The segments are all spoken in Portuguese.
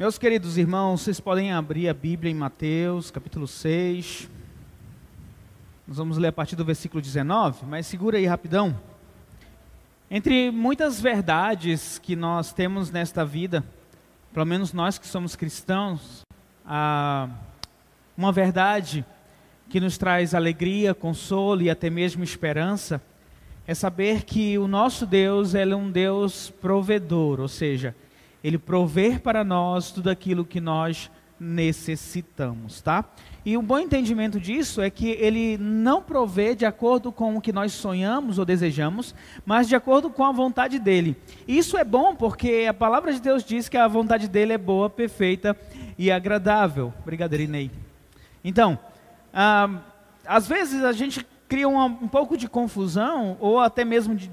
Meus queridos irmãos, vocês podem abrir a Bíblia em Mateus, capítulo 6. Nós vamos ler a partir do versículo 19, mas segura aí rapidão. Entre muitas verdades que nós temos nesta vida, pelo menos nós que somos cristãos, uma verdade que nos traz alegria, consolo e até mesmo esperança é saber que o nosso Deus é um Deus provedor, ou seja, ele prover para nós tudo aquilo que nós necessitamos, tá? E um bom entendimento disso é que ele não provê de acordo com o que nós sonhamos ou desejamos, mas de acordo com a vontade dele. Isso é bom porque a palavra de Deus diz que a vontade dele é boa, perfeita e agradável. Obrigado, Irinei. Então, ah, às vezes a gente cria um, um pouco de confusão ou até mesmo de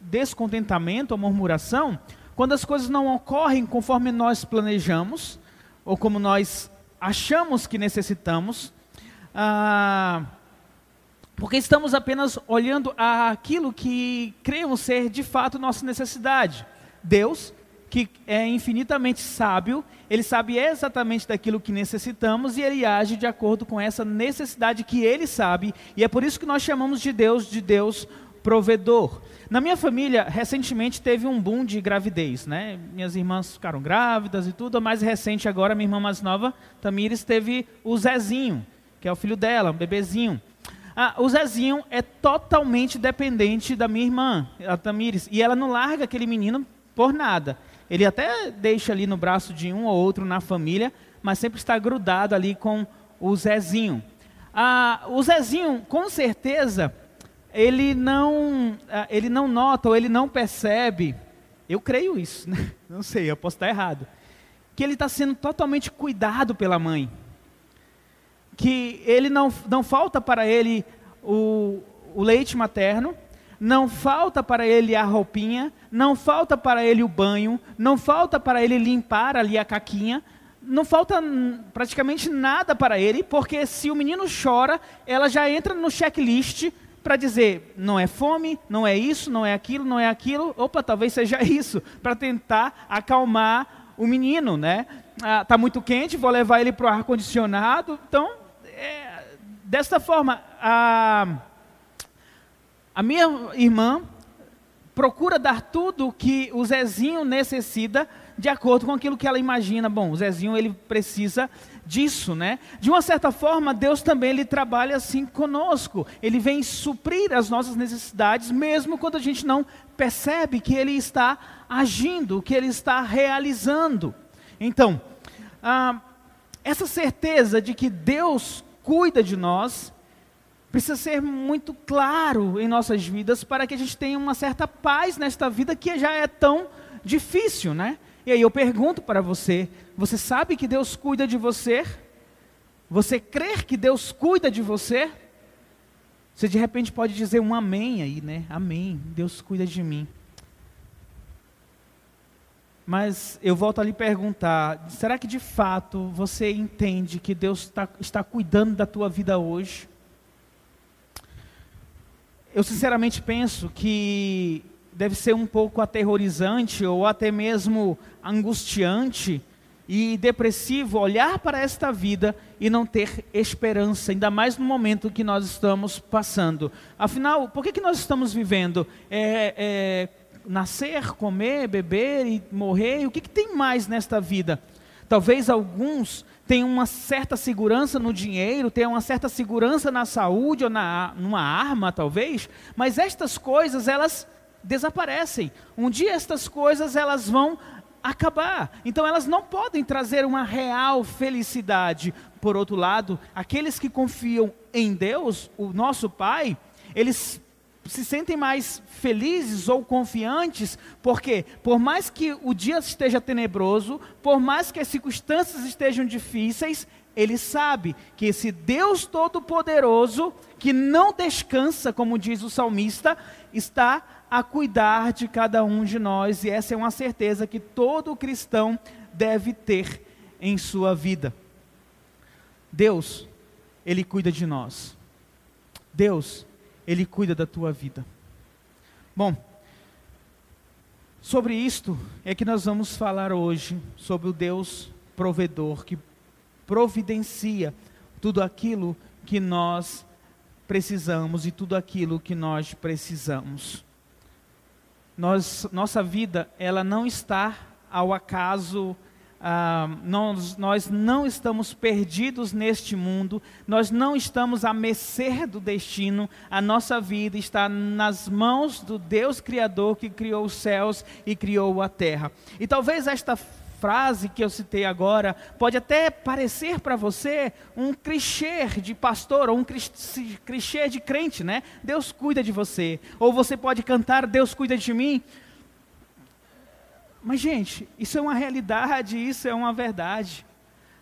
descontentamento ou murmuração quando as coisas não ocorrem conforme nós planejamos ou como nós achamos que necessitamos, ah, porque estamos apenas olhando aquilo que cremos ser de fato nossa necessidade. Deus, que é infinitamente sábio, ele sabe exatamente daquilo que necessitamos e ele age de acordo com essa necessidade que ele sabe, e é por isso que nós chamamos de Deus de Deus provedor. Na minha família, recentemente teve um boom de gravidez, né? Minhas irmãs ficaram grávidas e tudo. A mais recente agora, minha irmã mais nova, Tamires, teve o Zezinho, que é o filho dela, um bebezinho. Ah, o Zezinho é totalmente dependente da minha irmã, a Tamires, e ela não larga aquele menino por nada. Ele até deixa ali no braço de um ou outro na família, mas sempre está grudado ali com o Zezinho. Ah, o Zezinho, com certeza, ele não, ah, ele não nota ou ele não percebe, eu creio isso, né? não sei, eu posso estar errado, que ele está sendo totalmente cuidado pela mãe. Que ele não, não falta para ele o, o leite materno, não falta para ele a roupinha, não falta para ele o banho, não falta para ele limpar ali a caquinha, não falta praticamente nada para ele, porque se o menino chora, ela já entra no checklist para dizer, não é fome, não é isso, não é aquilo, não é aquilo, opa, talvez seja isso, para tentar acalmar o menino, né? Ah, tá muito quente, vou levar ele para o ar condicionado, então é, forma a a minha irmã procura dar tudo o que o Zezinho necessita de acordo com aquilo que ela imagina. Bom, o Zezinho ele precisa disso, né? De uma certa forma, Deus também ele trabalha assim conosco. Ele vem suprir as nossas necessidades, mesmo quando a gente não percebe que Ele está agindo, que Ele está realizando. Então, ah, essa certeza de que Deus cuida de nós precisa ser muito claro em nossas vidas para que a gente tenha uma certa paz nesta vida que já é tão difícil, né? E aí eu pergunto para você: você sabe que Deus cuida de você? Você crer que Deus cuida de você? Você de repente pode dizer um amém aí, né? Amém, Deus cuida de mim. Mas eu volto a lhe perguntar: será que de fato você entende que Deus tá, está cuidando da tua vida hoje? Eu sinceramente penso que deve ser um pouco aterrorizante ou até mesmo angustiante e depressivo olhar para esta vida e não ter esperança, ainda mais no momento que nós estamos passando. Afinal, por que, que nós estamos vivendo? É, é nascer, comer, beber e morrer? O que, que tem mais nesta vida? Talvez alguns tenham uma certa segurança no dinheiro, tenham uma certa segurança na saúde ou na, numa arma, talvez, mas estas coisas, elas desaparecem. Um dia estas coisas elas vão acabar. Então elas não podem trazer uma real felicidade. Por outro lado, aqueles que confiam em Deus, o nosso Pai, eles se sentem mais felizes ou confiantes, porque por mais que o dia esteja tenebroso, por mais que as circunstâncias estejam difíceis, ele sabe que esse Deus todo-poderoso, que não descansa, como diz o salmista, está a cuidar de cada um de nós, e essa é uma certeza que todo cristão deve ter em sua vida. Deus, Ele cuida de nós. Deus, Ele cuida da tua vida. Bom, sobre isto é que nós vamos falar hoje, sobre o Deus provedor que providencia tudo aquilo que nós precisamos e tudo aquilo que nós precisamos. Nós, nossa vida, ela não está ao acaso ah, nós, nós não estamos perdidos neste mundo, nós não estamos a mercê do destino, a nossa vida está nas mãos do Deus Criador que criou os céus e criou a terra. E talvez esta frase que eu citei agora pode até parecer para você um clichê de pastor ou um clichê de crente, né? Deus cuida de você. Ou você pode cantar Deus cuida de mim. Mas, gente, isso é uma realidade, isso é uma verdade.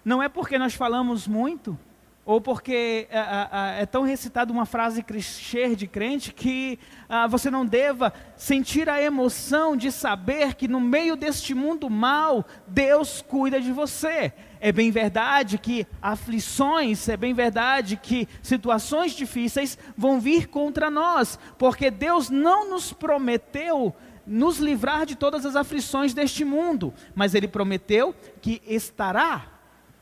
Não é porque nós falamos muito, ou porque é, é, é tão recitada uma frase clichê de crente, que ah, você não deva sentir a emoção de saber que no meio deste mundo mal, Deus cuida de você. É bem verdade que aflições, é bem verdade que situações difíceis vão vir contra nós, porque Deus não nos prometeu nos livrar de todas as aflições deste mundo, mas ele prometeu que estará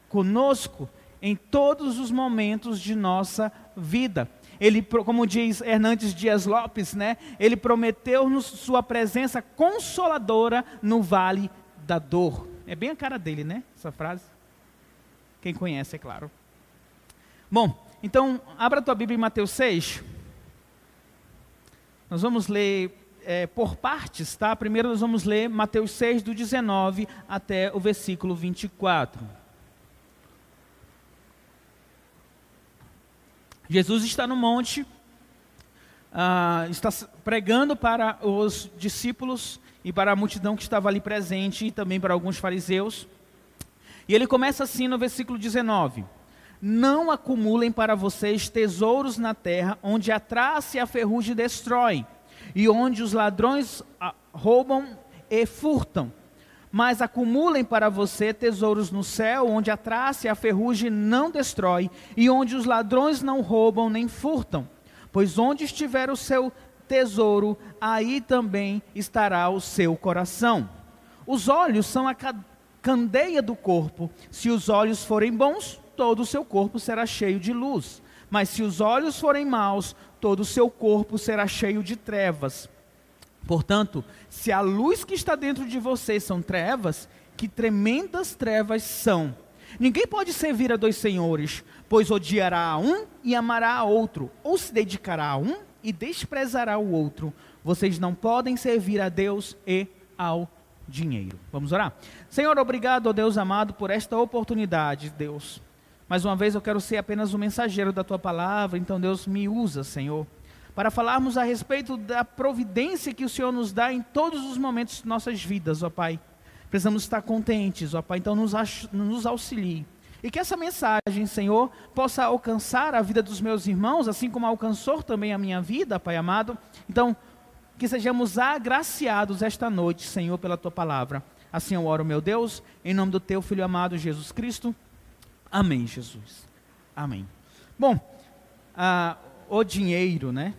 conosco em todos os momentos de nossa vida. Ele, como diz Hernandes Dias Lopes, né? Ele prometeu-nos sua presença consoladora no vale da dor. É bem a cara dele, né? Essa frase. Quem conhece, é claro. Bom, então, abra tua Bíblia em Mateus 6. Nós vamos ler é, por partes, tá? Primeiro nós vamos ler Mateus 6, do 19 até o versículo 24. Jesus está no monte, ah, está pregando para os discípulos e para a multidão que estava ali presente e também para alguns fariseus. E ele começa assim no versículo 19: Não acumulem para vocês tesouros na terra, onde a traça e a ferrugem destroem e onde os ladrões ah, roubam e furtam. Mas acumulem para você tesouros no céu, onde a traça e a ferrugem não destrói, e onde os ladrões não roubam nem furtam. Pois onde estiver o seu tesouro, aí também estará o seu coração. Os olhos são a candeia do corpo. Se os olhos forem bons, todo o seu corpo será cheio de luz. Mas se os olhos forem maus, todo o seu corpo será cheio de trevas. Portanto, se a luz que está dentro de vocês são trevas, que tremendas trevas são. Ninguém pode servir a dois senhores, pois odiará a um e amará a outro, ou se dedicará a um e desprezará o outro. Vocês não podem servir a Deus e ao dinheiro. Vamos orar? Senhor, obrigado, ó Deus amado, por esta oportunidade, Deus. Mais uma vez eu quero ser apenas o mensageiro da tua palavra, então Deus me usa, Senhor, para falarmos a respeito da providência que o Senhor nos dá em todos os momentos de nossas vidas, ó Pai. Precisamos estar contentes, ó Pai, então nos, nos auxilie. E que essa mensagem, Senhor, possa alcançar a vida dos meus irmãos, assim como alcançou também a minha vida, Pai amado. Então, que sejamos agraciados esta noite, Senhor, pela tua palavra. Assim eu oro, meu Deus, em nome do teu filho amado Jesus Cristo. Amém, Jesus. Amém. Bom, ah, o dinheiro, né?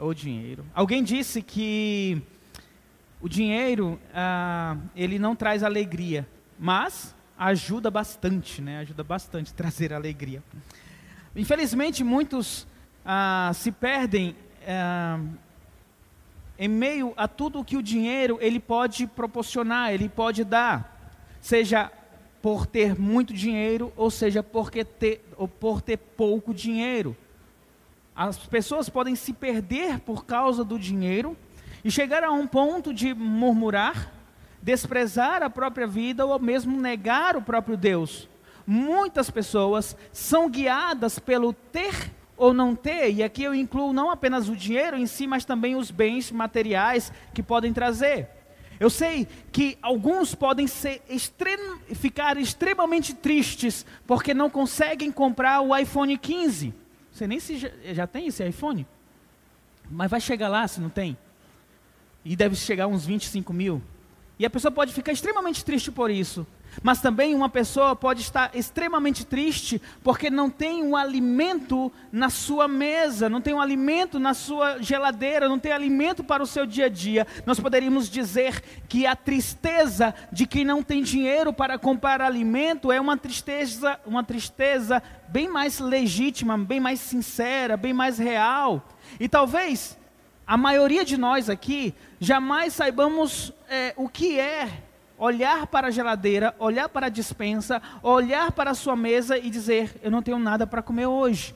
O dinheiro. Alguém disse que o dinheiro ah, ele não traz alegria, mas ajuda bastante, né? Ajuda bastante a trazer alegria. Infelizmente, muitos ah, se perdem ah, em meio a tudo que o dinheiro ele pode proporcionar, ele pode dar, seja por ter muito dinheiro, ou seja, porque ter, ou por ter pouco dinheiro. As pessoas podem se perder por causa do dinheiro e chegar a um ponto de murmurar, desprezar a própria vida ou mesmo negar o próprio Deus. Muitas pessoas são guiadas pelo ter ou não ter, e aqui eu incluo não apenas o dinheiro em si, mas também os bens materiais que podem trazer. Eu sei que alguns podem ficar extremamente tristes porque não conseguem comprar o iPhone 15. Você nem se já, já tem esse iPhone? Mas vai chegar lá se não tem. E deve chegar uns 25 mil. E a pessoa pode ficar extremamente triste por isso. Mas também uma pessoa pode estar extremamente triste porque não tem um alimento na sua mesa, não tem um alimento na sua geladeira, não tem alimento para o seu dia a dia. Nós poderíamos dizer que a tristeza de quem não tem dinheiro para comprar alimento é uma tristeza, uma tristeza bem mais legítima, bem mais sincera, bem mais real. E talvez a maioria de nós aqui jamais saibamos é, o que é olhar para a geladeira, olhar para a dispensa, olhar para a sua mesa e dizer: Eu não tenho nada para comer hoje.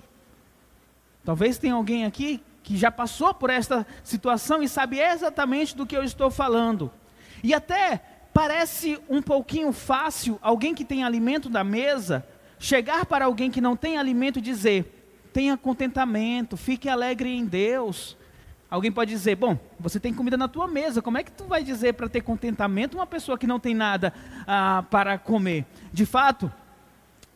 Talvez tenha alguém aqui que já passou por esta situação e sabe exatamente do que eu estou falando. E até parece um pouquinho fácil alguém que tem alimento na mesa chegar para alguém que não tem alimento e dizer: tenha contentamento, fique alegre em Deus. Alguém pode dizer, bom, você tem comida na tua mesa, como é que tu vai dizer para ter contentamento uma pessoa que não tem nada ah, para comer? De fato,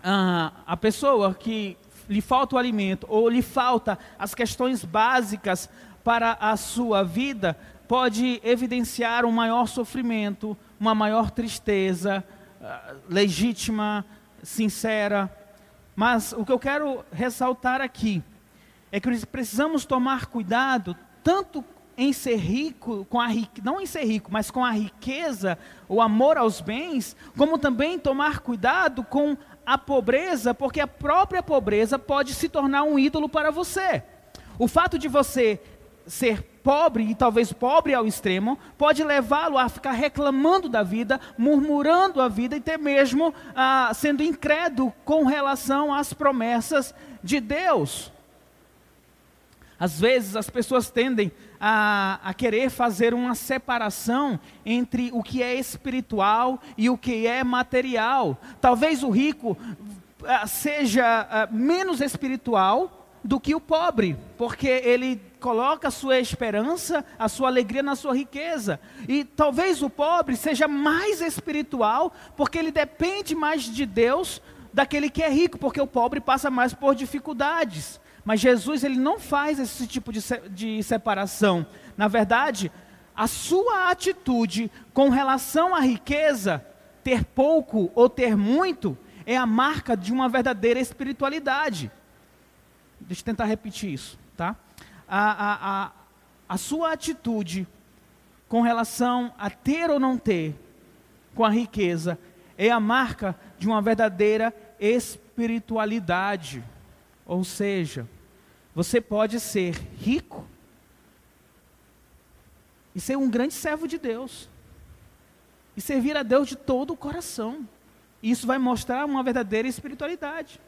ah, a pessoa que lhe falta o alimento ou lhe falta as questões básicas para a sua vida, pode evidenciar um maior sofrimento, uma maior tristeza, ah, legítima, sincera. Mas o que eu quero ressaltar aqui é que precisamos tomar cuidado tanto em ser rico, com a não em ser rico, mas com a riqueza, o amor aos bens, como também tomar cuidado com a pobreza, porque a própria pobreza pode se tornar um ídolo para você. O fato de você ser pobre, e talvez pobre ao extremo, pode levá-lo a ficar reclamando da vida, murmurando a vida e até mesmo ah, sendo incrédulo com relação às promessas de Deus. Às vezes as pessoas tendem a, a, querer fazer uma separação entre o que é espiritual e o que é material. Talvez o rico uh, seja uh, menos espiritual do que o pobre, porque ele coloca a sua esperança, a sua alegria na sua riqueza. E talvez o pobre seja mais espiritual, porque ele depende mais de Deus daquele que é rico, porque o pobre passa mais por dificuldades. Mas Jesus ele não faz esse tipo de, de separação. Na verdade, a sua atitude com relação à riqueza, ter pouco ou ter muito, é a marca de uma verdadeira espiritualidade. Deixa eu tentar repetir isso, tá? A, a, a, a sua atitude com relação a ter ou não ter com a riqueza é a marca de uma verdadeira espiritualidade. Ou seja, você pode ser rico e ser um grande servo de Deus. E servir a Deus de todo o coração. Isso vai mostrar uma verdadeira espiritualidade.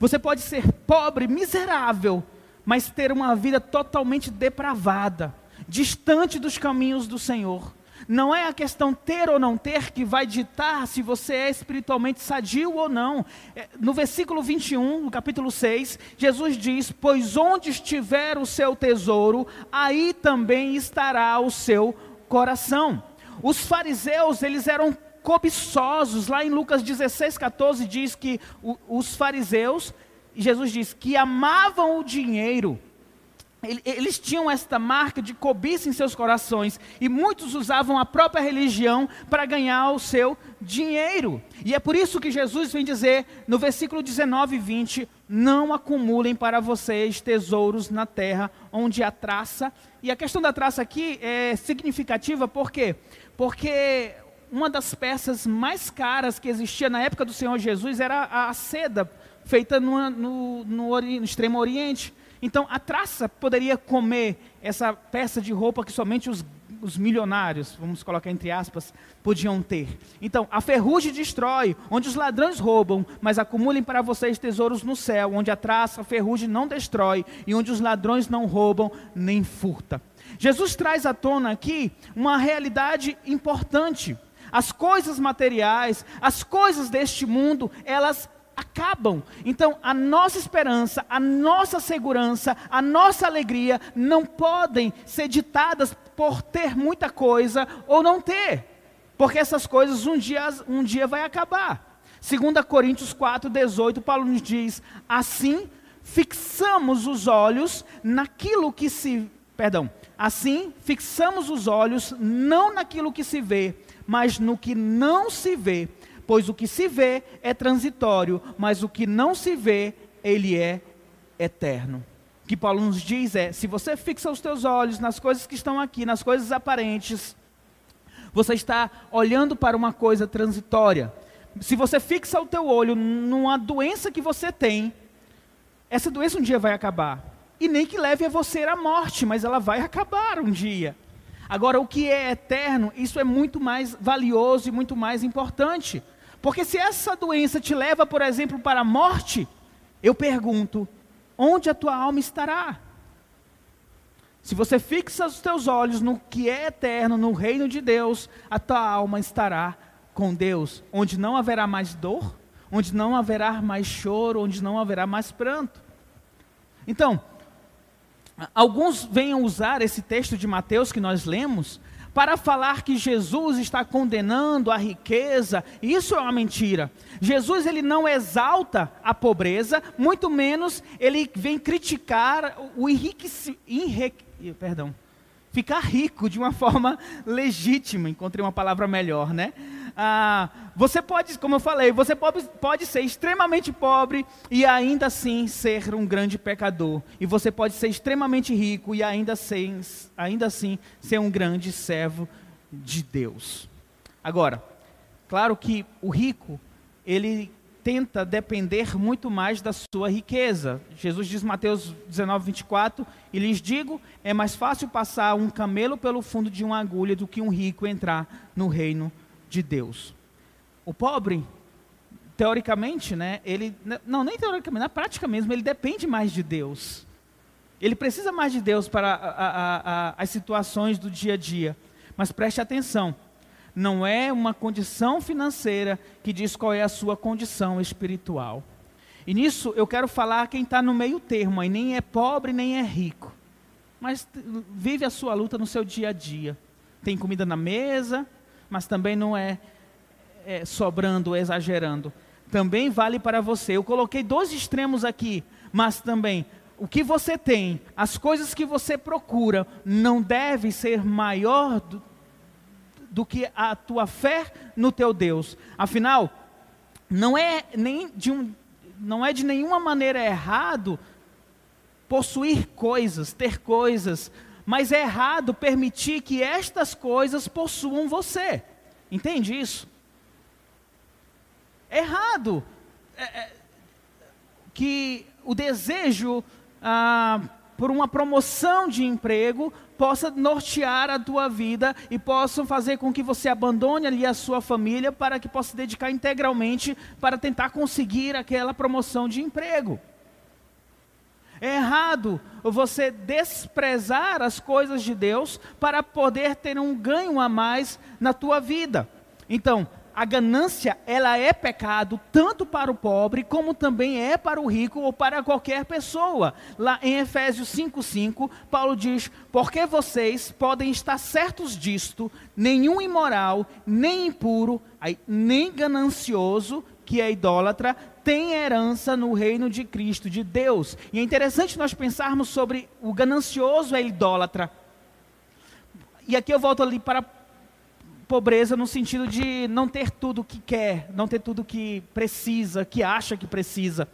Você pode ser pobre, miserável, mas ter uma vida totalmente depravada, distante dos caminhos do Senhor. Não é a questão ter ou não ter que vai ditar se você é espiritualmente sadio ou não. É, no versículo 21, no capítulo 6, Jesus diz: Pois onde estiver o seu tesouro, aí também estará o seu coração. Os fariseus, eles eram cobiçosos. Lá em Lucas 16, 14 diz que os fariseus, Jesus diz que amavam o dinheiro eles tinham esta marca de cobiça em seus corações e muitos usavam a própria religião para ganhar o seu dinheiro. E é por isso que Jesus vem dizer no versículo 19 e 20: Não acumulem para vocês tesouros na terra, onde há traça. E a questão da traça aqui é significativa, por quê? Porque uma das peças mais caras que existia na época do Senhor Jesus era a seda feita no, no, no, no Extremo Oriente. Então a traça poderia comer essa peça de roupa que somente os, os, milionários, vamos colocar entre aspas, podiam ter. Então a ferrugem destrói, onde os ladrões roubam, mas acumulem para vocês tesouros no céu, onde a traça, a ferrugem não destrói e onde os ladrões não roubam nem furta. Jesus traz à tona aqui uma realidade importante. As coisas materiais, as coisas deste mundo, elas acabam. Então, a nossa esperança, a nossa segurança, a nossa alegria não podem ser ditadas por ter muita coisa ou não ter, porque essas coisas um dia, um dia vai acabar. 2 Coríntios 4:18, Paulo nos diz: "Assim fixamos os olhos naquilo que se, perdão, assim fixamos os olhos não naquilo que se vê, mas no que não se vê, pois o que se vê é transitório, mas o que não se vê, ele é eterno. O que Paulo nos diz é: se você fixa os teus olhos nas coisas que estão aqui, nas coisas aparentes, você está olhando para uma coisa transitória. Se você fixa o teu olho numa doença que você tem, essa doença um dia vai acabar. E nem que leve a você à morte, mas ela vai acabar um dia. Agora, o que é eterno, isso é muito mais valioso e muito mais importante. Porque se essa doença te leva, por exemplo, para a morte, eu pergunto: onde a tua alma estará? Se você fixa os teus olhos no que é eterno, no reino de Deus, a tua alma estará com Deus, onde não haverá mais dor, onde não haverá mais choro, onde não haverá mais pranto. Então, alguns venham usar esse texto de Mateus que nós lemos para falar que Jesus está condenando a riqueza, isso é uma mentira. Jesus ele não exalta a pobreza, muito menos ele vem criticar o enriquecimento, perdão, ficar rico de uma forma legítima, encontrei uma palavra melhor, né? Ah, você pode, como eu falei, você pode, pode ser extremamente pobre e ainda assim ser um grande pecador. E você pode ser extremamente rico e ainda, ser, ainda assim ser um grande servo de Deus. Agora, claro que o rico, ele tenta depender muito mais da sua riqueza. Jesus diz Mateus 19, 24, e lhes digo, é mais fácil passar um camelo pelo fundo de uma agulha do que um rico entrar no reino de Deus. O pobre, teoricamente, né, ele, não, nem teoricamente, na prática mesmo, ele depende mais de Deus. Ele precisa mais de Deus para a, a, a, as situações do dia a dia. Mas preste atenção, não é uma condição financeira que diz qual é a sua condição espiritual. E nisso eu quero falar quem está no meio termo, aí nem é pobre nem é rico, mas vive a sua luta no seu dia a dia. Tem comida na mesa, mas também não é, é sobrando, exagerando. Também vale para você. Eu coloquei dois extremos aqui, mas também o que você tem, as coisas que você procura, não deve ser maior do, do que a tua fé no teu Deus. Afinal, não é nem de um, não é de nenhuma maneira errado possuir coisas, ter coisas, mas é errado permitir que estas coisas possuam você. Entende isso? É errado é, é, que o desejo ah, por uma promoção de emprego possa nortear a tua vida e possa fazer com que você abandone ali a sua família para que possa se dedicar integralmente para tentar conseguir aquela promoção de emprego. É errado você desprezar as coisas de Deus para poder ter um ganho a mais na tua vida. Então, a ganância, ela é pecado tanto para o pobre como também é para o rico ou para qualquer pessoa. Lá em Efésios 5:5, Paulo diz: "Porque vocês podem estar certos disto, nenhum imoral, nem impuro, nem ganancioso, que é idólatra, tem herança no reino de Cristo, de Deus. E é interessante nós pensarmos sobre o ganancioso é idólatra. E aqui eu volto ali para a pobreza no sentido de não ter tudo que quer, não ter tudo que precisa, que acha que precisa.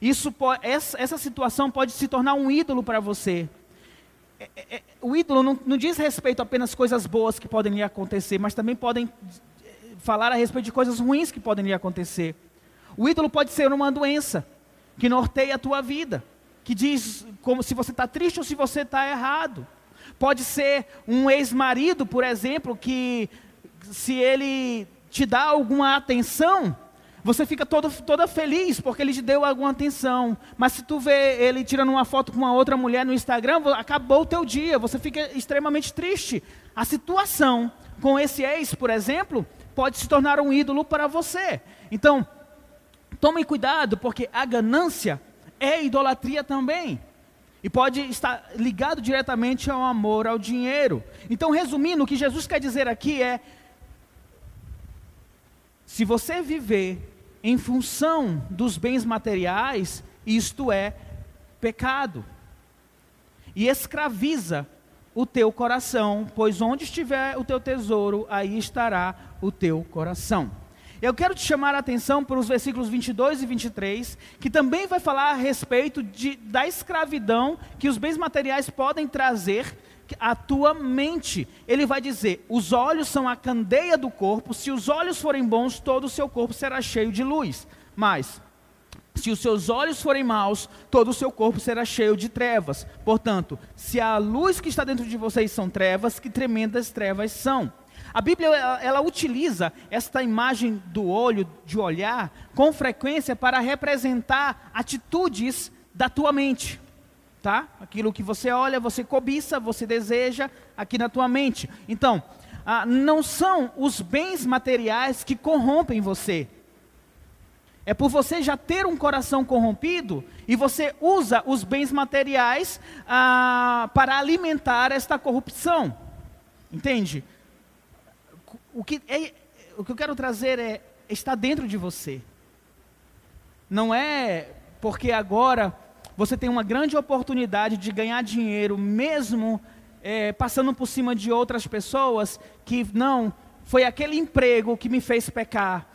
Isso essa, essa situação pode se tornar um ídolo para você. É, é, é, o ídolo não, não diz respeito apenas coisas boas que podem lhe acontecer, mas também podem eh, falar a respeito de coisas ruins que podem lhe acontecer. O ídolo pode ser uma doença que norteia a tua vida, que diz como se você está triste ou se você está errado. Pode ser um ex-marido, por exemplo, que se ele te dá alguma atenção, você fica todo, toda feliz porque ele te deu alguma atenção. Mas se tu vê ele tirando uma foto com uma outra mulher no Instagram, acabou o teu dia, você fica extremamente triste. A situação com esse ex, por exemplo, pode se tornar um ídolo para você. Então, Tomem cuidado, porque a ganância é idolatria também. E pode estar ligado diretamente ao amor ao dinheiro. Então, resumindo, o que Jesus quer dizer aqui é: se você viver em função dos bens materiais, isto é pecado. E escraviza o teu coração, pois onde estiver o teu tesouro, aí estará o teu coração. Eu quero te chamar a atenção para os versículos 22 e 23, que também vai falar a respeito de, da escravidão que os bens materiais podem trazer à tua mente. Ele vai dizer: os olhos são a candeia do corpo, se os olhos forem bons, todo o seu corpo será cheio de luz. Mas, se os seus olhos forem maus, todo o seu corpo será cheio de trevas. Portanto, se a luz que está dentro de vocês são trevas, que tremendas trevas são. A Bíblia ela, ela, utiliza esta imagem do olho, de olhar, com frequência para representar atitudes da tua mente. Tá? Aquilo que você olha, você cobiça, você deseja aqui na tua mente. Então, ah, não são os bens materiais que corrompem você, é por você já ter um coração corrompido e você usa os bens materiais ah, para alimentar esta corrupção. Entende? O que, é, o que eu quero trazer é está dentro de você. Não é porque agora você tem uma grande oportunidade de ganhar dinheiro, mesmo é, passando por cima de outras pessoas, que não, foi aquele emprego que me fez pecar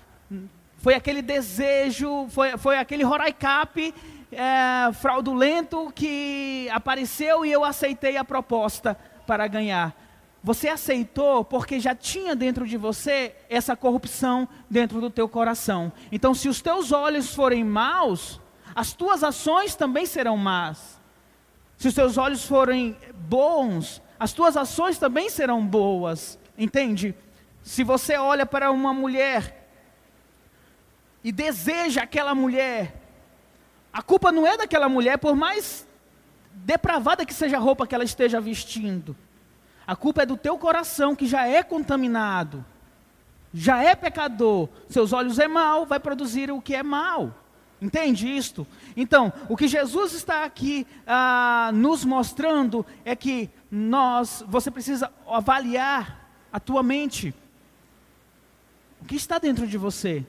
foi aquele desejo, foi, foi aquele Horaicap é, fraudulento que apareceu e eu aceitei a proposta para ganhar. Você aceitou porque já tinha dentro de você essa corrupção dentro do teu coração. Então, se os teus olhos forem maus, as tuas ações também serão más. Se os teus olhos forem bons, as tuas ações também serão boas. Entende? Se você olha para uma mulher e deseja aquela mulher, a culpa não é daquela mulher, por mais depravada que seja a roupa que ela esteja vestindo. A culpa é do teu coração que já é contaminado, já é pecador. Seus olhos é mal, vai produzir o que é mal. Entende isto? Então, o que Jesus está aqui ah, nos mostrando é que nós, você precisa avaliar a tua mente. O que está dentro de você?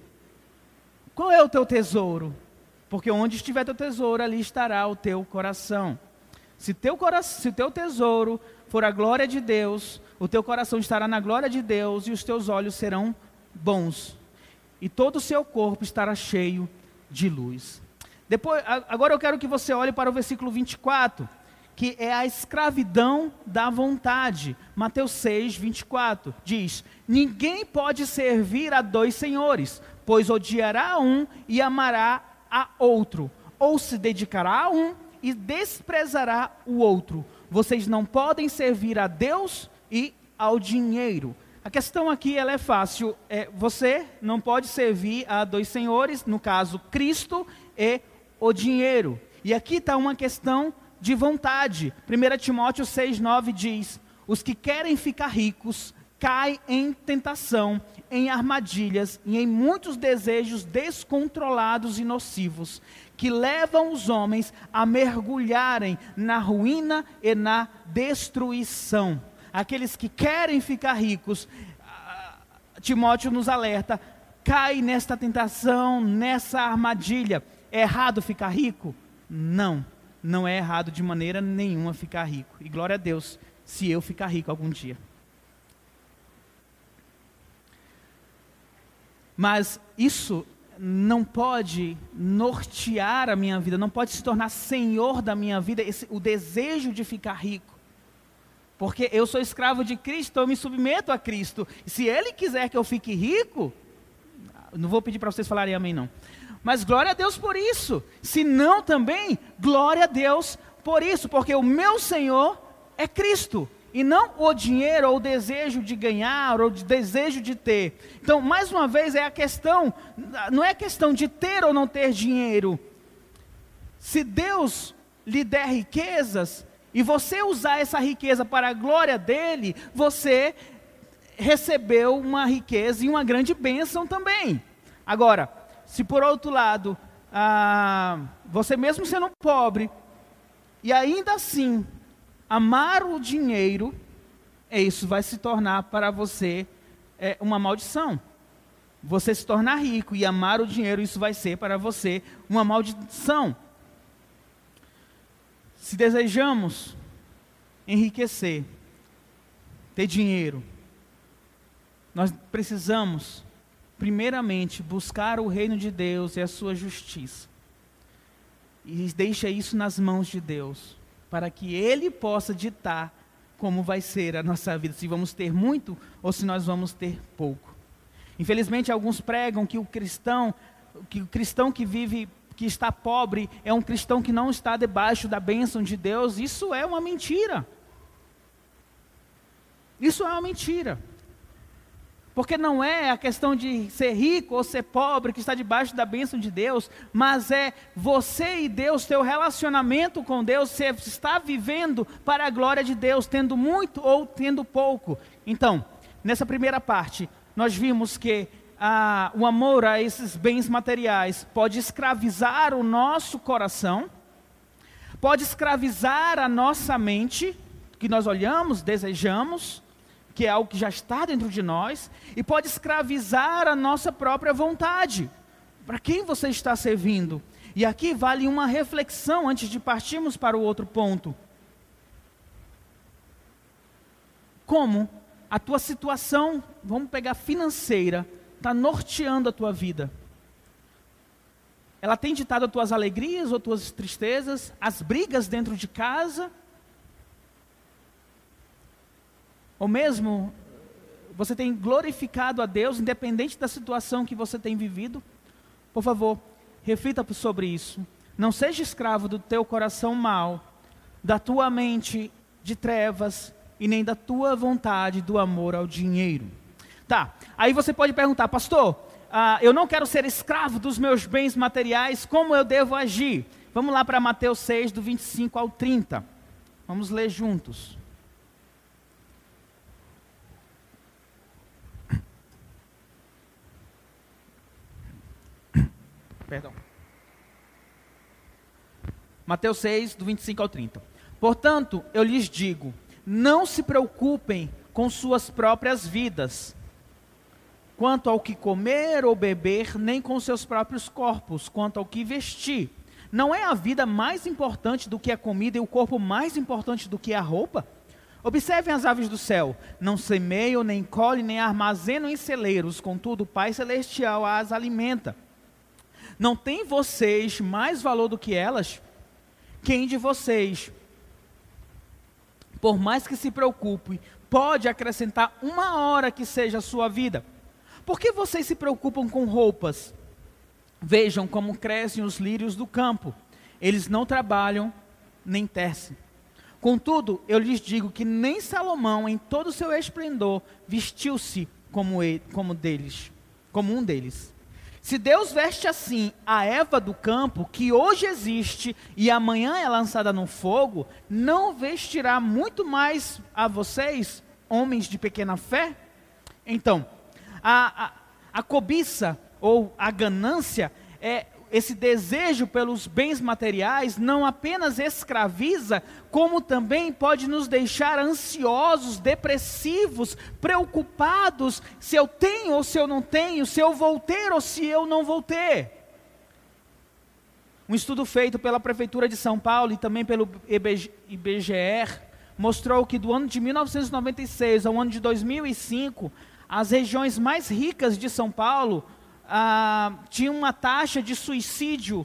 Qual é o teu tesouro? Porque onde estiver teu tesouro, ali estará o teu coração. Se teu, coração, se teu tesouro for a glória de Deus, o teu coração estará na glória de Deus e os teus olhos serão bons. E todo o seu corpo estará cheio de luz. Depois, agora eu quero que você olhe para o versículo 24, que é a escravidão da vontade. Mateus 6, 24 diz: Ninguém pode servir a dois senhores, pois odiará um e amará a outro, ou se dedicará a um e desprezará o outro. Vocês não podem servir a Deus e ao dinheiro. A questão aqui ela é fácil. É, você não pode servir a dois senhores, no caso Cristo e o dinheiro. E aqui está uma questão de vontade. 1 Timóteo 6,9 diz: Os que querem ficar ricos caem em tentação em armadilhas e em muitos desejos descontrolados e nocivos, que levam os homens a mergulharem na ruína e na destruição. Aqueles que querem ficar ricos, ah, Timóteo nos alerta, cai nesta tentação, nessa armadilha. É errado ficar rico? Não, não é errado de maneira nenhuma ficar rico. E glória a Deus, se eu ficar rico algum dia. Mas isso não pode nortear a minha vida, não pode se tornar senhor da minha vida, esse, o desejo de ficar rico. Porque eu sou escravo de Cristo, eu me submeto a Cristo. Se Ele quiser que eu fique rico, não vou pedir para vocês falarem amém, não. Mas glória a Deus por isso. Se não também, glória a Deus por isso, porque o meu Senhor é Cristo e não o dinheiro ou o desejo de ganhar ou o desejo de ter. Então, mais uma vez, é a questão, não é questão de ter ou não ter dinheiro. Se Deus lhe der riquezas e você usar essa riqueza para a glória dele, você recebeu uma riqueza e uma grande bênção também. Agora, se por outro lado, ah, você mesmo sendo pobre, e ainda assim amar o dinheiro, é isso vai se tornar para você é, uma maldição. Você se tornar rico e amar o dinheiro, isso vai ser para você uma maldição. Se desejamos enriquecer, ter dinheiro, nós precisamos primeiramente, buscar o reino de Deus e a sua justiça. E deixa isso nas mãos de Deus, para que Ele possa ditar como vai ser a nossa vida, se vamos ter muito ou se nós vamos ter pouco. Infelizmente, alguns pregam que o cristão, que o cristão que vive, que está pobre, é um cristão que não está debaixo da bênção de Deus. Isso é uma mentira. Isso é uma mentira. Porque não é a questão de ser rico ou ser pobre que está debaixo da bênção de Deus, mas é você e Deus, teu relacionamento com Deus, você está vivendo para a glória de Deus, tendo muito ou tendo pouco. Então, nessa primeira parte, nós vimos que ah, o amor a esses bens materiais pode escravizar o nosso coração, pode escravizar a nossa mente, que nós olhamos, desejamos, que é algo que já está dentro de nós, e pode escravizar a nossa própria vontade. Para quem você está servindo? E aqui vale uma reflexão antes de partirmos para o outro ponto. Como a tua situação, vamos pegar financeira, está norteando a tua vida? Ela tem ditado as tuas alegrias ou tuas tristezas, as brigas dentro de casa, Ou mesmo você tem glorificado a Deus, independente da situação que você tem vivido? Por favor, reflita sobre isso. Não seja escravo do teu coração mau, da tua mente de trevas e nem da tua vontade do amor ao dinheiro. Tá, aí você pode perguntar, pastor, uh, eu não quero ser escravo dos meus bens materiais, como eu devo agir? Vamos lá para Mateus 6, do 25 ao 30. Vamos ler juntos. Perdão. Mateus 6, do 25 ao 30. Portanto, eu lhes digo: não se preocupem com suas próprias vidas, quanto ao que comer ou beber, nem com seus próprios corpos, quanto ao que vestir. Não é a vida mais importante do que a comida e o corpo mais importante do que a roupa? Observem as aves do céu: não semeiam, nem colhem, nem armazenam em celeiros, contudo, o Pai Celestial as alimenta. Não tem vocês mais valor do que elas? Quem de vocês, por mais que se preocupe, pode acrescentar uma hora que seja a sua vida? Por que vocês se preocupam com roupas? Vejam como crescem os lírios do campo. Eles não trabalham nem tecem. Contudo, eu lhes digo que nem Salomão, em todo o seu esplendor, vestiu-se como, como deles, como um deles. Se Deus veste assim a Eva do campo, que hoje existe e amanhã é lançada no fogo, não vestirá muito mais a vocês, homens de pequena fé? Então, a, a, a cobiça ou a ganância é esse desejo pelos bens materiais não apenas escraviza, como também pode nos deixar ansiosos, depressivos, preocupados se eu tenho ou se eu não tenho, se eu vou ter ou se eu não vou ter. Um estudo feito pela Prefeitura de São Paulo e também pelo IBGR mostrou que do ano de 1996 ao ano de 2005, as regiões mais ricas de São Paulo ah, tinha uma taxa de suicídio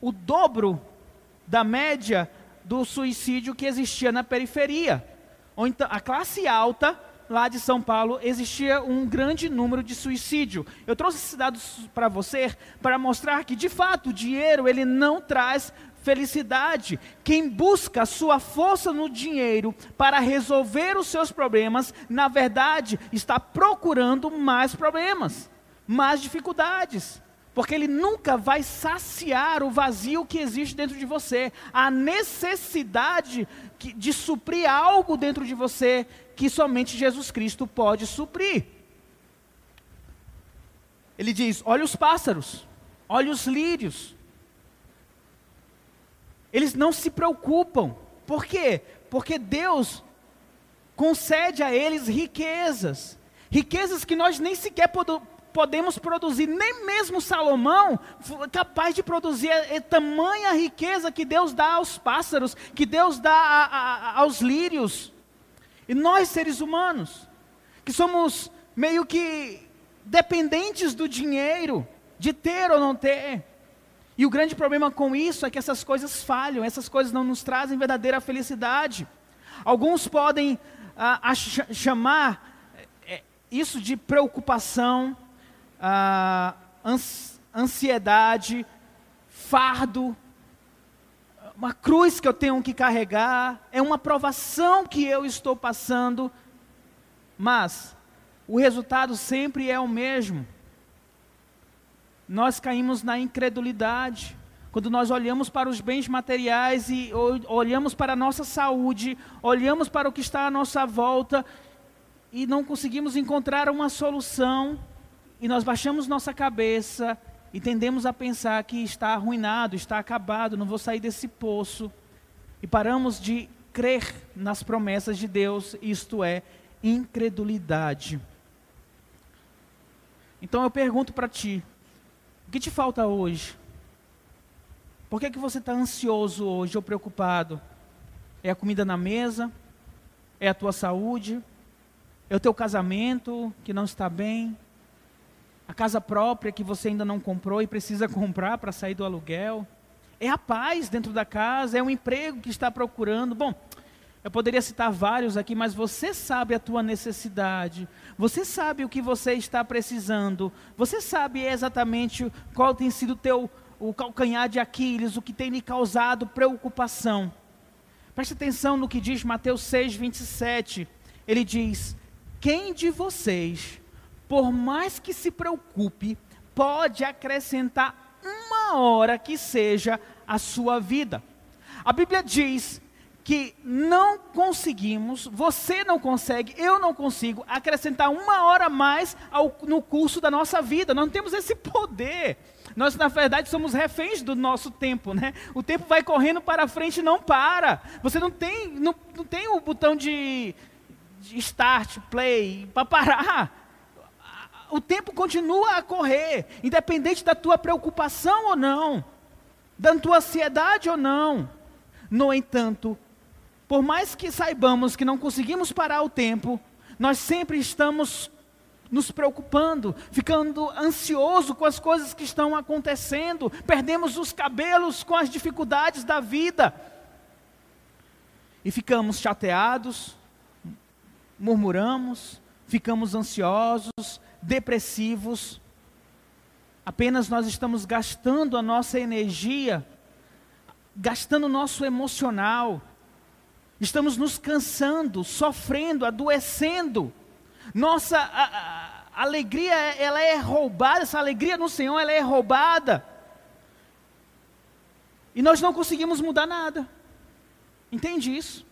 o dobro da média do suicídio que existia na periferia. Ou então, a classe alta lá de São Paulo existia um grande número de suicídio. Eu trouxe esses dados para você para mostrar que de fato o dinheiro ele não traz felicidade. Quem busca sua força no dinheiro para resolver os seus problemas, na verdade, está procurando mais problemas mais dificuldades. Porque ele nunca vai saciar o vazio que existe dentro de você, a necessidade de suprir algo dentro de você que somente Jesus Cristo pode suprir. Ele diz: olha os pássaros, olha os lírios. Eles não se preocupam. Por quê? Porque Deus concede a eles riquezas. Riquezas que nós nem sequer podemos produzir, nem mesmo Salomão capaz de produzir a, a, tamanha riqueza que Deus dá aos pássaros, que Deus dá a, a, aos lírios. E nós, seres humanos, que somos meio que dependentes do dinheiro, de ter ou não ter. E o grande problema com isso é que essas coisas falham, essas coisas não nos trazem verdadeira felicidade. Alguns podem ah, chamar eh, isso de preocupação, ah, ansiedade, fardo, uma cruz que eu tenho que carregar, é uma provação que eu estou passando, mas o resultado sempre é o mesmo nós caímos na incredulidade. Quando nós olhamos para os bens materiais e olhamos para a nossa saúde, olhamos para o que está à nossa volta e não conseguimos encontrar uma solução, e nós baixamos nossa cabeça e tendemos a pensar que está arruinado, está acabado, não vou sair desse poço, e paramos de crer nas promessas de Deus, isto é, incredulidade. Então eu pergunto para ti, o que te falta hoje? Por que, é que você está ansioso hoje ou preocupado? É a comida na mesa? É a tua saúde? É o teu casamento que não está bem? A casa própria que você ainda não comprou e precisa comprar para sair do aluguel? É a paz dentro da casa? É um emprego que está procurando? Bom, eu poderia citar vários aqui, mas você sabe a tua necessidade, você sabe o que você está precisando, você sabe exatamente qual tem sido teu, o calcanhar de Aquiles, o que tem lhe causado preocupação. Preste atenção no que diz Mateus 6, 27. Ele diz: Quem de vocês, por mais que se preocupe, pode acrescentar uma hora que seja a sua vida? A Bíblia diz que não conseguimos, você não consegue, eu não consigo acrescentar uma hora mais ao, no curso da nossa vida. Nós não temos esse poder. Nós, na verdade, somos reféns do nosso tempo, né? O tempo vai correndo para frente e não para. Você não tem, não, não tem o botão de, de start, play, para parar. O tempo continua a correr, independente da tua preocupação ou não, da tua ansiedade ou não. No entanto, por mais que saibamos que não conseguimos parar o tempo, nós sempre estamos nos preocupando, ficando ansioso com as coisas que estão acontecendo, perdemos os cabelos com as dificuldades da vida. E ficamos chateados, murmuramos, ficamos ansiosos, depressivos. Apenas nós estamos gastando a nossa energia, gastando o nosso emocional, Estamos nos cansando, sofrendo, adoecendo. Nossa a, a, alegria, ela é roubada, essa alegria no Senhor, ela é roubada. E nós não conseguimos mudar nada. Entende isso?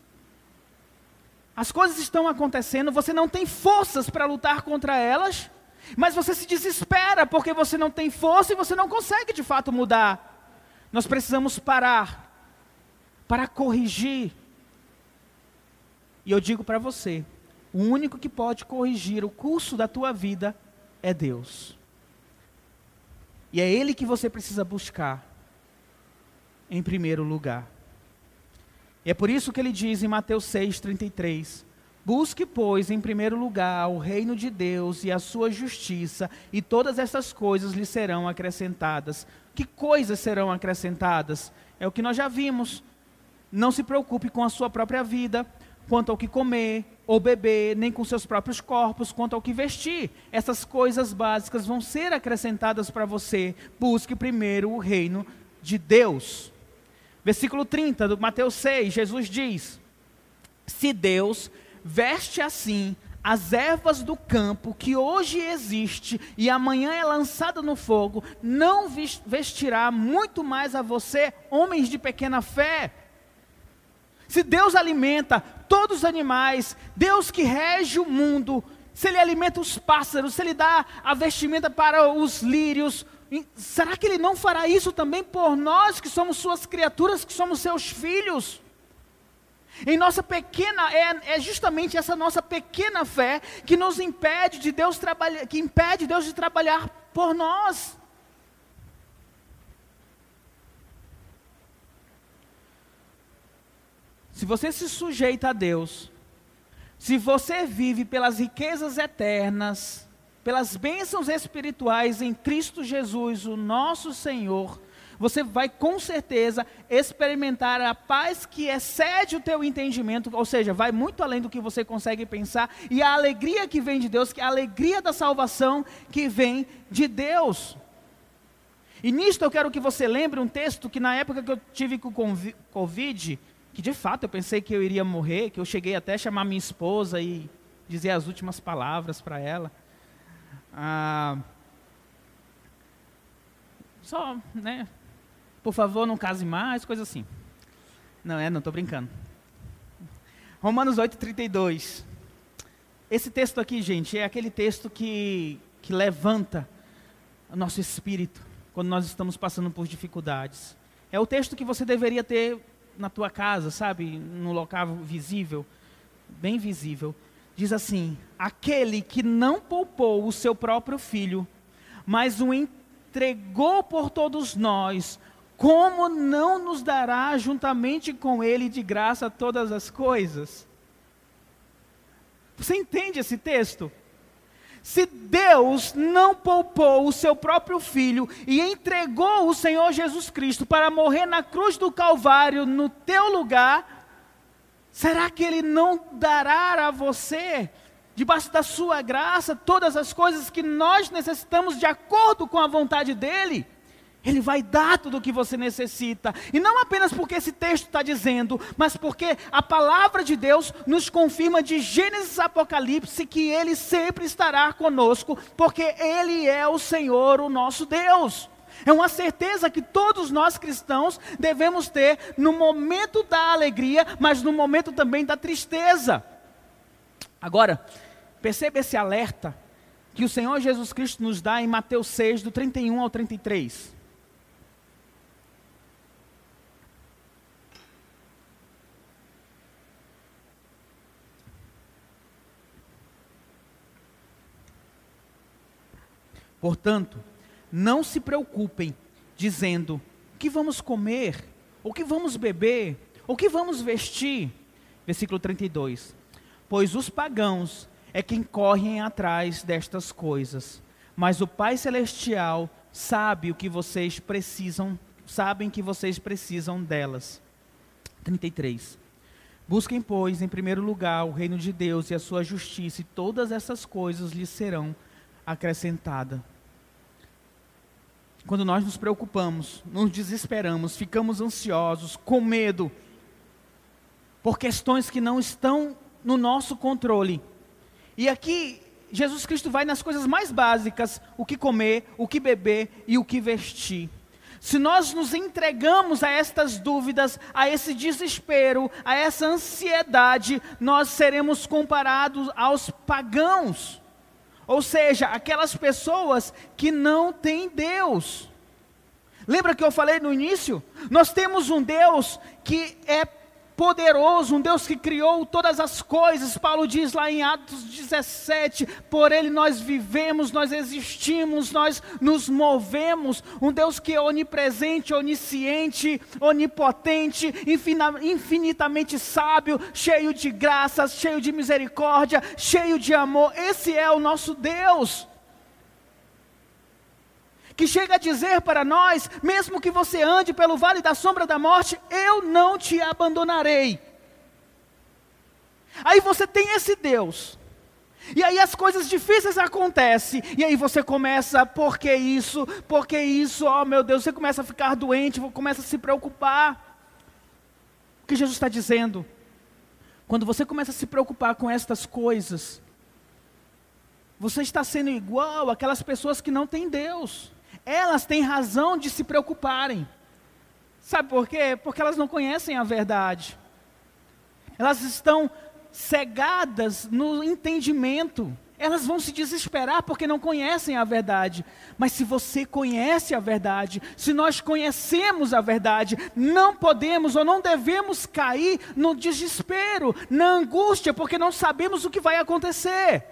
As coisas estão acontecendo, você não tem forças para lutar contra elas, mas você se desespera porque você não tem força e você não consegue de fato mudar. Nós precisamos parar para corrigir e eu digo para você: o único que pode corrigir o curso da tua vida é Deus. E é Ele que você precisa buscar em primeiro lugar. E é por isso que ele diz em Mateus 6,33: Busque, pois, em primeiro lugar o reino de Deus e a sua justiça, e todas essas coisas lhe serão acrescentadas. Que coisas serão acrescentadas? É o que nós já vimos. Não se preocupe com a sua própria vida, quanto ao que comer ou beber, nem com seus próprios corpos, quanto ao que vestir. Essas coisas básicas vão ser acrescentadas para você. Busque primeiro o reino de Deus. Versículo 30 do Mateus 6, Jesus diz: Se Deus veste assim as ervas do campo que hoje existe e amanhã é lançada no fogo, não vestirá muito mais a você, homens de pequena fé? Se Deus alimenta todos os animais, Deus que rege o mundo, se Ele alimenta os pássaros, se Ele dá a vestimenta para os lírios, será que Ele não fará isso também por nós que somos Suas criaturas, que somos Seus filhos? Em nossa pequena, é, é, justamente essa nossa pequena fé que nos impede de Deus trabalhar, que impede Deus de trabalhar por nós. Se você se sujeita a Deus, se você vive pelas riquezas eternas, pelas bênçãos espirituais em Cristo Jesus, o nosso Senhor, você vai com certeza experimentar a paz que excede o teu entendimento, ou seja, vai muito além do que você consegue pensar, e a alegria que vem de Deus, que é a alegria da salvação que vem de Deus. E nisto eu quero que você lembre um texto que na época que eu tive com Covid, que de fato eu pensei que eu iria morrer, que eu cheguei até a chamar minha esposa e dizer as últimas palavras para ela. Ah, só, né? Por favor, não case mais, coisa assim. Não, é, não, estou brincando. Romanos 8, 32. Esse texto aqui, gente, é aquele texto que, que levanta o nosso espírito quando nós estamos passando por dificuldades. É o texto que você deveria ter na tua casa, sabe? No local visível, bem visível. Diz assim: Aquele que não poupou o seu próprio filho, mas o entregou por todos nós, como não nos dará juntamente com Ele de graça todas as coisas? Você entende esse texto? Se Deus não poupou o seu próprio filho e entregou o Senhor Jesus Cristo para morrer na cruz do Calvário no teu lugar, será que Ele não dará a você, debaixo da sua graça, todas as coisas que nós necessitamos de acordo com a vontade dEle? Ele vai dar tudo o que você necessita. E não apenas porque esse texto está dizendo, mas porque a palavra de Deus nos confirma de Gênesis Apocalipse que Ele sempre estará conosco, porque Ele é o Senhor, o nosso Deus. É uma certeza que todos nós cristãos devemos ter no momento da alegria, mas no momento também da tristeza. Agora, perceba esse alerta que o Senhor Jesus Cristo nos dá em Mateus 6, do 31 ao 33. Portanto, não se preocupem dizendo: o que vamos comer, o que vamos beber, o que vamos vestir. Versículo 32. Pois os pagãos é quem correm atrás destas coisas, mas o Pai celestial sabe o que vocês precisam, sabem que vocês precisam delas. 33. Busquem, pois, em primeiro lugar o reino de Deus e a sua justiça, e todas essas coisas lhes serão acrescentadas. Quando nós nos preocupamos, nos desesperamos, ficamos ansiosos, com medo, por questões que não estão no nosso controle. E aqui, Jesus Cristo vai nas coisas mais básicas: o que comer, o que beber e o que vestir. Se nós nos entregamos a estas dúvidas, a esse desespero, a essa ansiedade, nós seremos comparados aos pagãos. Ou seja, aquelas pessoas que não têm Deus. Lembra que eu falei no início? Nós temos um Deus que é poderoso, um Deus que criou todas as coisas. Paulo diz lá em Atos 17: por Ele nós vivemos, nós existimos, nós nos movemos. Um Deus que é onipresente, onisciente, onipotente, infinitamente sábio, cheio de graças, cheio de misericórdia, cheio de amor. Esse é o nosso Deus que chega a dizer para nós: mesmo que você ande pelo vale da sombra da morte, eu não te abandonarei. Aí você tem esse Deus. E aí as coisas difíceis acontecem. E aí você começa, por que isso? Por que isso? Oh meu Deus, você começa a ficar doente, começa a se preocupar. O que Jesus está dizendo? Quando você começa a se preocupar com estas coisas, você está sendo igual aquelas pessoas que não têm Deus elas têm razão de se preocuparem. Sabe por quê? Porque elas não conhecem a verdade. Elas estão cegadas no entendimento. Elas vão se desesperar porque não conhecem a verdade. Mas se você conhece a verdade, se nós conhecemos a verdade, não podemos ou não devemos cair no desespero, na angústia, porque não sabemos o que vai acontecer.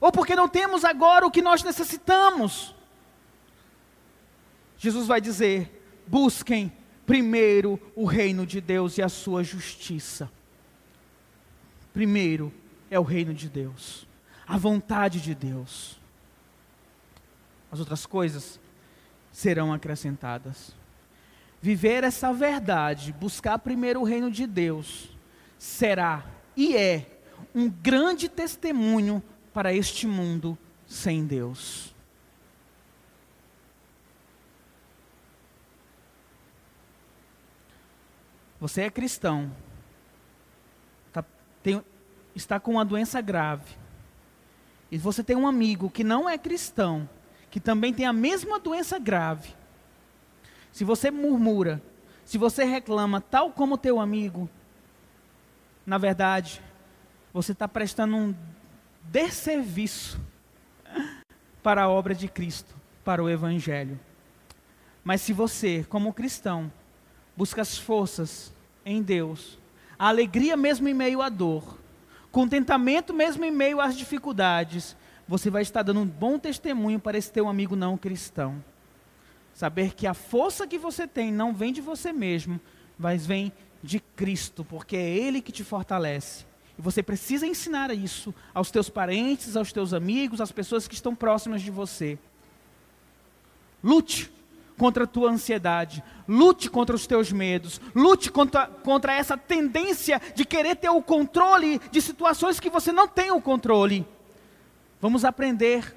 Ou porque não temos agora o que nós necessitamos. Jesus vai dizer: busquem primeiro o reino de Deus e a sua justiça. Primeiro é o reino de Deus. a vontade de Deus. As outras coisas serão acrescentadas. Viver essa verdade, buscar primeiro o reino de Deus, será e é um grande testemunho para este mundo sem Deus. Você é cristão, tá, tem, está com uma doença grave, e você tem um amigo que não é cristão, que também tem a mesma doença grave. Se você murmura, se você reclama, tal como teu amigo, na verdade, você está prestando um desserviço para a obra de Cristo, para o Evangelho. Mas se você, como cristão, busca as forças em Deus, a alegria mesmo em meio à dor, contentamento mesmo em meio às dificuldades, você vai estar dando um bom testemunho para esse teu amigo não cristão. Saber que a força que você tem não vem de você mesmo, mas vem de Cristo, porque é Ele que te fortalece. E você precisa ensinar isso aos teus parentes, aos teus amigos, às pessoas que estão próximas de você. Lute contra a tua ansiedade, lute contra os teus medos, lute contra, contra essa tendência de querer ter o controle de situações que você não tem o controle. Vamos aprender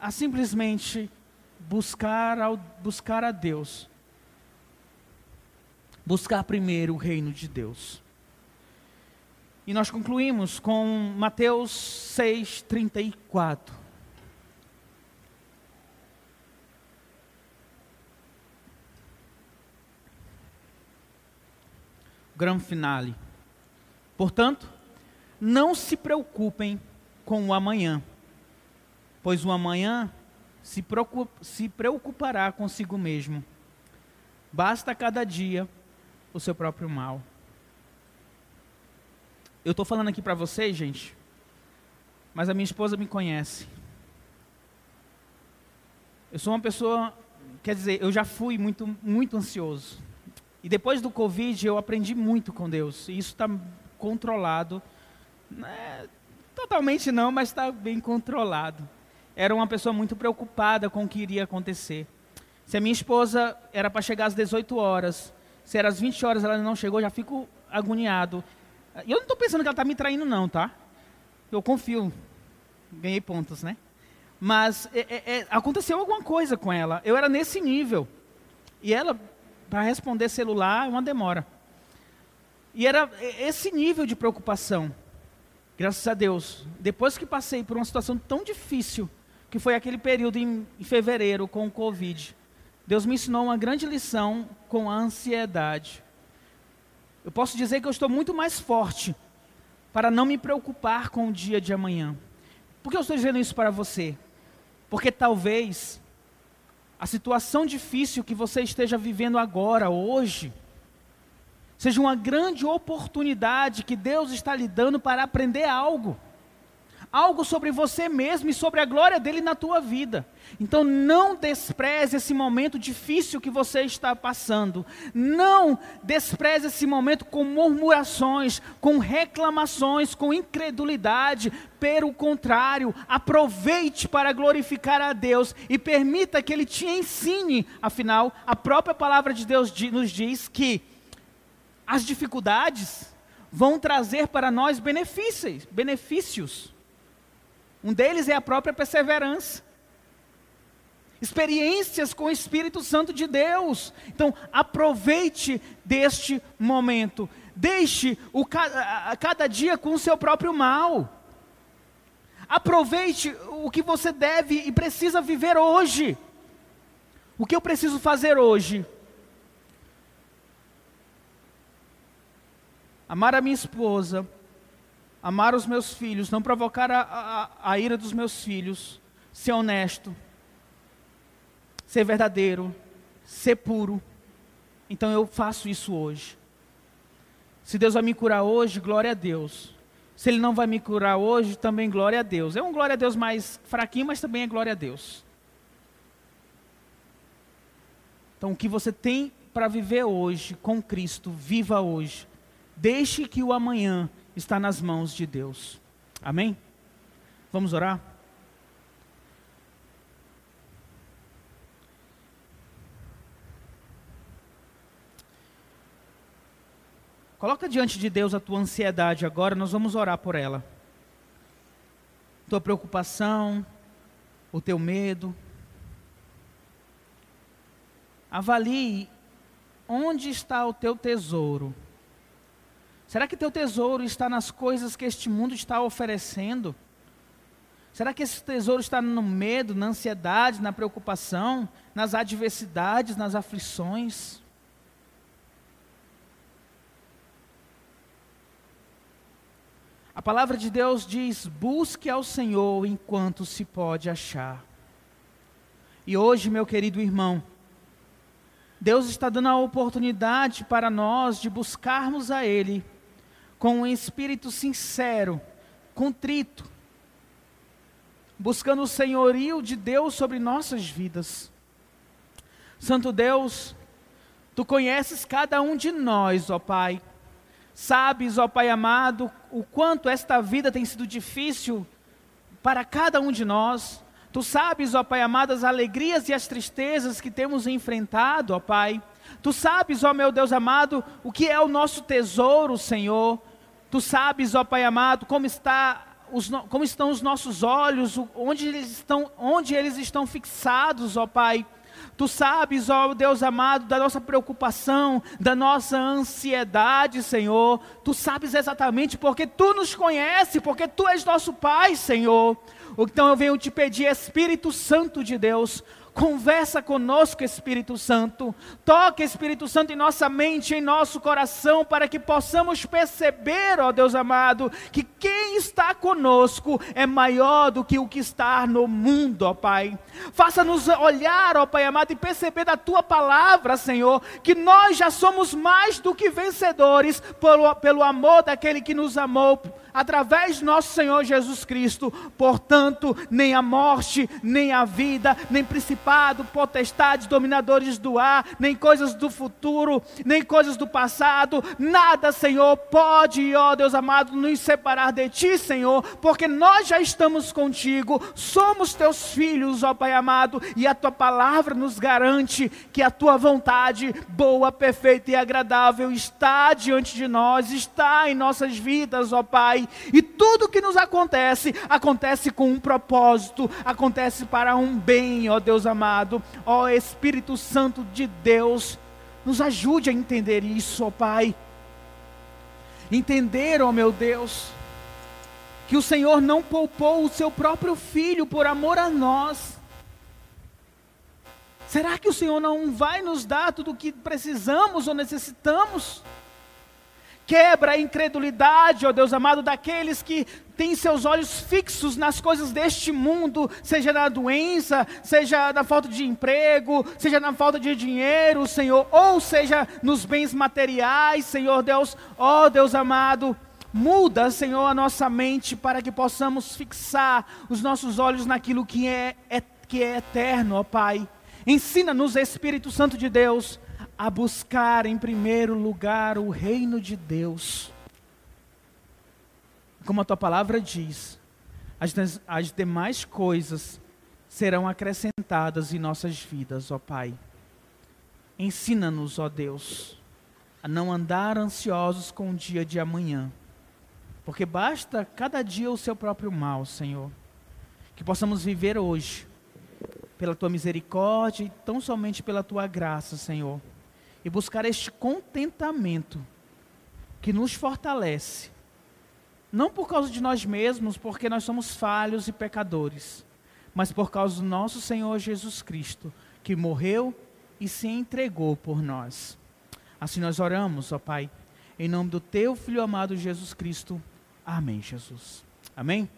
a simplesmente buscar, ao, buscar a Deus, buscar primeiro o reino de Deus. E nós concluímos com Mateus 6, 34. Gran finale. Portanto, não se preocupem com o amanhã, pois o amanhã se, preocup, se preocupará consigo mesmo. Basta cada dia o seu próprio mal. Eu estou falando aqui para vocês, gente, mas a minha esposa me conhece. Eu sou uma pessoa, quer dizer, eu já fui muito, muito ansioso. E depois do Covid eu aprendi muito com Deus. E isso está controlado. É, totalmente não, mas está bem controlado. Era uma pessoa muito preocupada com o que iria acontecer. Se a minha esposa era para chegar às 18 horas, se era às 20 horas ela não chegou, já fico agoniado. E eu não estou pensando que ela está me traindo, não, tá? Eu confio. Ganhei pontos, né? Mas é, é, é, aconteceu alguma coisa com ela. Eu era nesse nível. E ela, para responder celular, é uma demora. E era esse nível de preocupação. Graças a Deus. Depois que passei por uma situação tão difícil, que foi aquele período em, em fevereiro com o Covid, Deus me ensinou uma grande lição com a ansiedade. Eu posso dizer que eu estou muito mais forte para não me preocupar com o dia de amanhã. Por que eu estou dizendo isso para você? Porque talvez a situação difícil que você esteja vivendo agora, hoje, seja uma grande oportunidade que Deus está lhe dando para aprender algo algo sobre você mesmo e sobre a glória dele na tua vida. Então não despreze esse momento difícil que você está passando. Não despreze esse momento com murmurações, com reclamações, com incredulidade. Pelo contrário, aproveite para glorificar a Deus e permita que Ele te ensine. Afinal, a própria palavra de Deus nos diz que as dificuldades vão trazer para nós benefícios, benefícios. Um deles é a própria perseverança. Experiências com o Espírito Santo de Deus. Então, aproveite deste momento. Deixe o cada, cada dia com o seu próprio mal. Aproveite o que você deve e precisa viver hoje. O que eu preciso fazer hoje? Amar a minha esposa, amar os meus filhos, não provocar a, a, a ira dos meus filhos, ser honesto, ser verdadeiro, ser puro. Então eu faço isso hoje. Se Deus vai me curar hoje, glória a Deus. Se Ele não vai me curar hoje, também glória a Deus. É um glória a Deus mais fraquinho, mas também é glória a Deus. Então o que você tem para viver hoje com Cristo, viva hoje. Deixe que o amanhã está nas mãos de Deus. Amém? Vamos orar? Coloca diante de Deus a tua ansiedade agora, nós vamos orar por ela. Tua preocupação, o teu medo. Avalie onde está o teu tesouro. Será que teu tesouro está nas coisas que este mundo está oferecendo? Será que esse tesouro está no medo, na ansiedade, na preocupação, nas adversidades, nas aflições? A palavra de Deus diz: busque ao Senhor enquanto se pode achar. E hoje, meu querido irmão, Deus está dando a oportunidade para nós de buscarmos a Ele com um espírito sincero, contrito, buscando o senhorio de Deus sobre nossas vidas. Santo Deus, Tu conheces cada um de nós, ó Pai Sabes, ó Pai amado, o quanto esta vida tem sido difícil para cada um de nós. Tu sabes, ó Pai amado, as alegrias e as tristezas que temos enfrentado, ó Pai. Tu sabes, ó meu Deus amado, o que é o nosso tesouro, Senhor. Tu sabes, ó Pai amado, como está os, como estão os nossos olhos, onde eles estão, onde eles estão fixados, ó Pai. Tu sabes, ó Deus amado, da nossa preocupação, da nossa ansiedade, Senhor. Tu sabes exatamente porque tu nos conhece, porque tu és nosso Pai, Senhor. Então eu venho te pedir, Espírito Santo de Deus, Conversa conosco, Espírito Santo. Toca, Espírito Santo, em nossa mente, em nosso coração, para que possamos perceber, ó Deus amado, que quem está conosco é maior do que o que está no mundo, ó Pai. Faça-nos olhar, ó Pai amado, e perceber da tua palavra, Senhor, que nós já somos mais do que vencedores pelo, pelo amor daquele que nos amou através de nosso Senhor Jesus Cristo. Portanto, nem a morte, nem a vida, nem principado, potestades, dominadores do ar, nem coisas do futuro, nem coisas do passado, nada, Senhor, pode, ó Deus amado, nos separar de Ti, Senhor, porque nós já estamos contigo, somos Teus filhos, ó Pai amado, e a Tua palavra nos garante que a Tua vontade, boa, perfeita e agradável, está diante de nós, está em nossas vidas, ó E tudo que nos acontece, acontece com um propósito, acontece para um bem, ó Deus amado. Ó Espírito Santo de Deus, nos ajude a entender isso, ó Pai. Entender, ó meu Deus, que o Senhor não poupou o seu próprio filho por amor a nós. Será que o Senhor não vai nos dar tudo o que precisamos ou necessitamos? Quebra a incredulidade, ó Deus amado, daqueles que têm seus olhos fixos nas coisas deste mundo, seja na doença, seja na falta de emprego, seja na falta de dinheiro, Senhor, ou seja nos bens materiais, Senhor Deus, ó Deus amado. Muda, Senhor, a nossa mente para que possamos fixar os nossos olhos naquilo que é, é que é eterno, ó Pai. Ensina-nos, Espírito Santo de Deus, a buscar em primeiro lugar o reino de Deus. Como a tua palavra diz, as, as demais coisas serão acrescentadas em nossas vidas, ó Pai. Ensina-nos, ó Deus, a não andar ansiosos com o dia de amanhã, porque basta cada dia o seu próprio mal, Senhor. Que possamos viver hoje, pela tua misericórdia e tão somente pela tua graça, Senhor e buscar este contentamento que nos fortalece, não por causa de nós mesmos, porque nós somos falhos e pecadores, mas por causa do nosso Senhor Jesus Cristo, que morreu e se entregou por nós. Assim nós oramos, ó Pai, em nome do Teu Filho amado Jesus Cristo. Amém, Jesus. Amém?